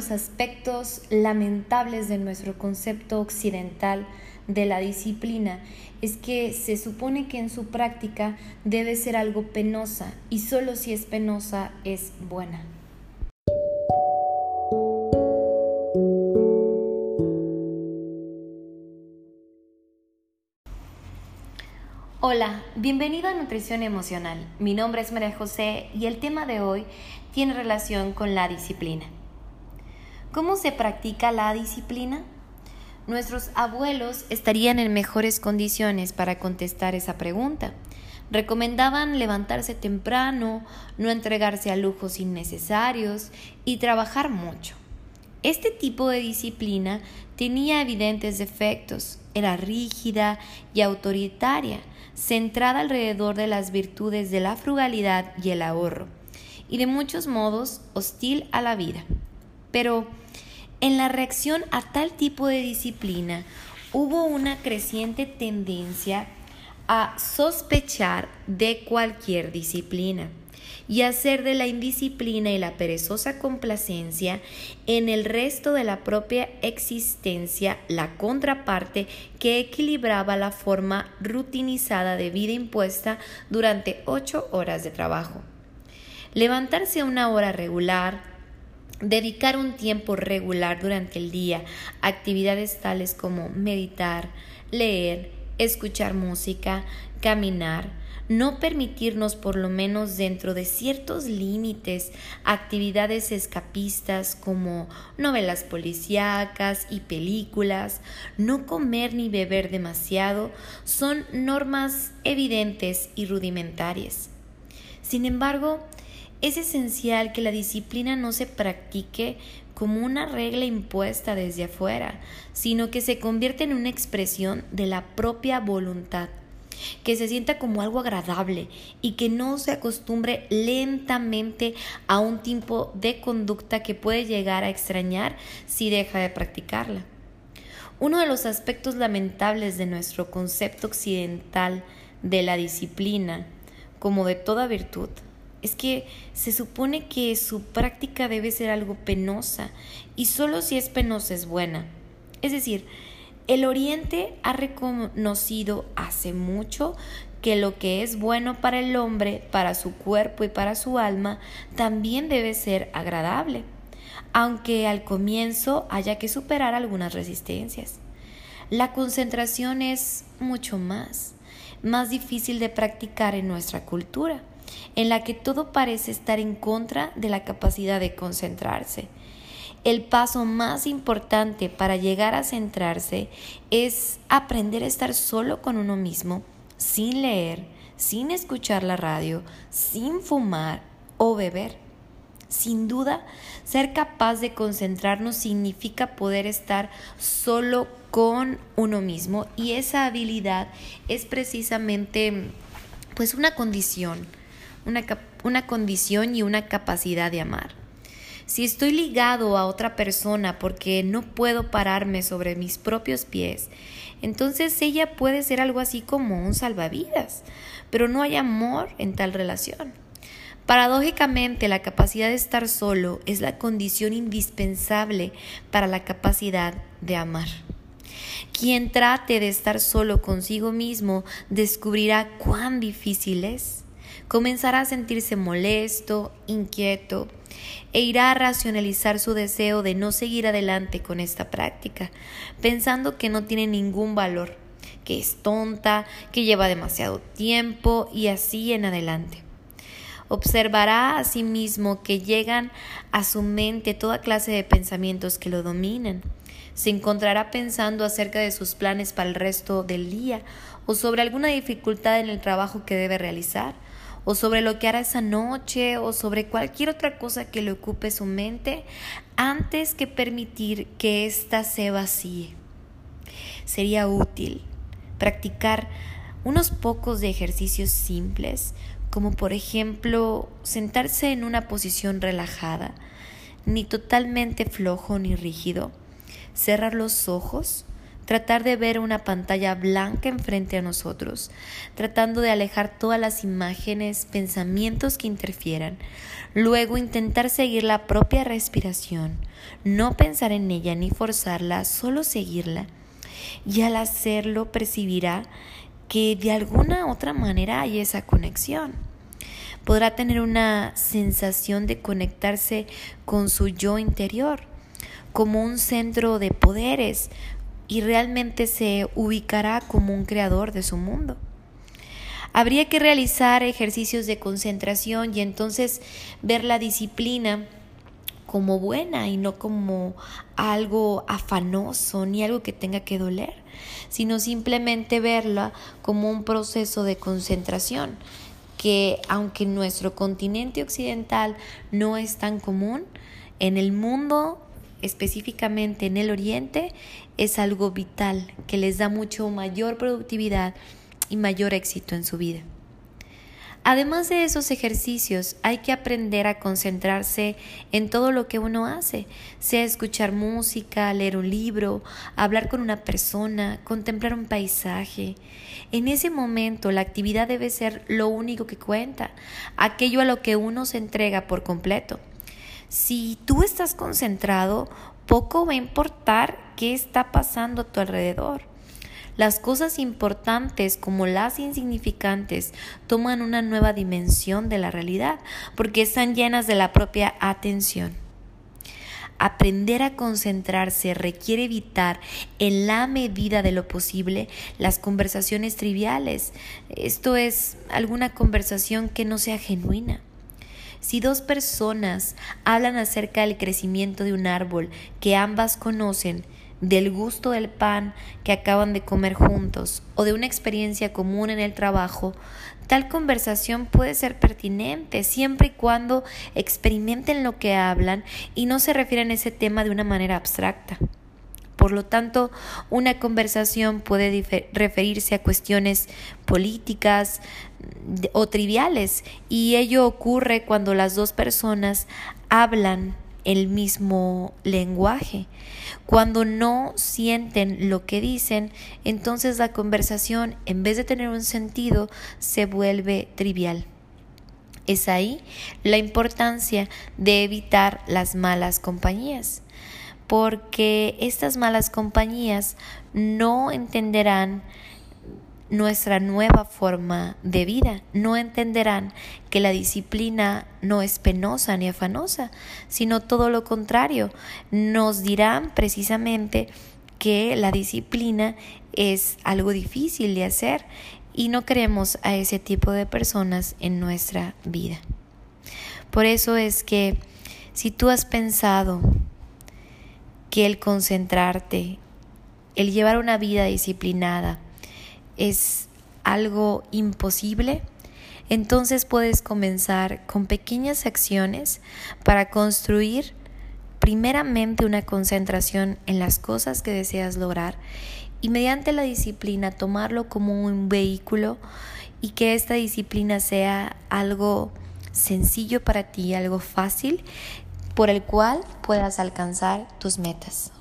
los aspectos lamentables de nuestro concepto occidental de la disciplina es que se supone que en su práctica debe ser algo penosa y solo si es penosa es buena. Hola, bienvenido a Nutrición Emocional. Mi nombre es María José y el tema de hoy tiene relación con la disciplina. ¿Cómo se practica la disciplina? Nuestros abuelos estarían en mejores condiciones para contestar esa pregunta. Recomendaban levantarse temprano, no entregarse a lujos innecesarios y trabajar mucho. Este tipo de disciplina tenía evidentes defectos, era rígida y autoritaria, centrada alrededor de las virtudes de la frugalidad y el ahorro, y de muchos modos hostil a la vida. Pero en la reacción a tal tipo de disciplina hubo una creciente tendencia a sospechar de cualquier disciplina y hacer de la indisciplina y la perezosa complacencia en el resto de la propia existencia la contraparte que equilibraba la forma rutinizada de vida impuesta durante ocho horas de trabajo. Levantarse a una hora regular, Dedicar un tiempo regular durante el día a actividades tales como meditar, leer, escuchar música, caminar, no permitirnos por lo menos dentro de ciertos límites actividades escapistas como novelas policíacas y películas, no comer ni beber demasiado, son normas evidentes y rudimentarias. Sin embargo, es esencial que la disciplina no se practique como una regla impuesta desde afuera, sino que se convierta en una expresión de la propia voluntad, que se sienta como algo agradable y que no se acostumbre lentamente a un tipo de conducta que puede llegar a extrañar si deja de practicarla. Uno de los aspectos lamentables de nuestro concepto occidental de la disciplina, como de toda virtud, es que se supone que su práctica debe ser algo penosa y solo si es penosa es buena. Es decir, el Oriente ha reconocido hace mucho que lo que es bueno para el hombre, para su cuerpo y para su alma, también debe ser agradable, aunque al comienzo haya que superar algunas resistencias. La concentración es mucho más, más difícil de practicar en nuestra cultura en la que todo parece estar en contra de la capacidad de concentrarse. El paso más importante para llegar a centrarse es aprender a estar solo con uno mismo, sin leer, sin escuchar la radio, sin fumar o beber. Sin duda, ser capaz de concentrarnos significa poder estar solo con uno mismo y esa habilidad es precisamente pues una condición una, condición y una capacidad de amar. Si estoy ligado a otra persona porque no puedo pararme sobre mis propios pies, entonces ella puede ser algo así como un salvavidas, pero no hay amor en tal relación. Paradójicamente, la capacidad de estar solo es la condición indispensable para la capacidad de amar. Quien trate de estar solo consigo mismo descubrirá cuán difícil es comenzará a sentirse molesto, inquieto, e irá a racionalizar su deseo de no seguir adelante con esta práctica, pensando que no tiene ningún valor, que es tonta, que lleva demasiado tiempo y así en adelante. Observará a sí mismo que llegan a su mente toda clase de pensamientos que lo dominan. Se encontrará pensando acerca de sus planes para el resto del día o sobre alguna dificultad en el trabajo que debe realizar o sobre lo que hará esa noche o sobre cualquier otra cosa que le ocupe su mente antes que permitir que ésta se vacíe. Sería útil practicar unos pocos de ejercicios simples, como por ejemplo sentarse en una posición relajada, ni totalmente flojo ni rígido, cerrar los ojos, tratar de ver una pantalla blanca enfrente a nosotros, tratando de alejar todas las imágenes, pensamientos que interfieran, luego intentar seguir la propia respiración, no pensar en ella ni forzarla, solo seguirla, y al hacerlo percibirá que de alguna otra manera hay esa conexión. Podrá tener una sensación de conectarse con su yo interior, como un centro de poderes, y realmente se ubicará como un creador de su mundo. Habría que realizar ejercicios de concentración y entonces ver la disciplina como buena y no como algo afanoso ni algo que tenga que doler, sino simplemente verla como un proceso de concentración que aunque en nuestro continente occidental no es tan común, en el mundo, específicamente en el oriente, es algo vital que les da mucho mayor productividad y mayor éxito en su vida. Además de esos ejercicios, hay que aprender a concentrarse en todo lo que uno hace, sea escuchar música, leer un libro, hablar con una persona, contemplar un paisaje. En ese momento la actividad debe ser lo único que cuenta, aquello a lo que uno se entrega por completo. Si tú estás concentrado, poco va a importar qué está pasando a tu alrededor. Las cosas importantes como las insignificantes toman una nueva dimensión de la realidad porque están llenas de la propia atención. Aprender a concentrarse requiere evitar en la medida de lo posible las conversaciones triviales. Esto es alguna conversación que no sea genuina. Si dos personas hablan acerca del crecimiento de un árbol que ambas conocen, del gusto del pan que acaban de comer juntos o de una experiencia común en el trabajo, tal conversación puede ser pertinente siempre y cuando experimenten lo que hablan y no se refieran a ese tema de una manera abstracta. Por lo tanto, una conversación puede referirse a cuestiones políticas o triviales y ello ocurre cuando las dos personas hablan el mismo lenguaje. Cuando no sienten lo que dicen, entonces la conversación, en vez de tener un sentido, se vuelve trivial. Es ahí la importancia de evitar las malas compañías, porque estas malas compañías no entenderán nuestra nueva forma de vida. No entenderán que la disciplina no es penosa ni afanosa, sino todo lo contrario. Nos dirán precisamente que la disciplina es algo difícil de hacer y no queremos a ese tipo de personas en nuestra vida. Por eso es que si tú has pensado que el concentrarte, el llevar una vida disciplinada, es algo imposible, entonces puedes comenzar con pequeñas acciones para construir primeramente una concentración en las cosas que deseas lograr y mediante la disciplina tomarlo como un vehículo y que esta disciplina sea algo sencillo para ti, algo fácil por el cual puedas alcanzar tus metas.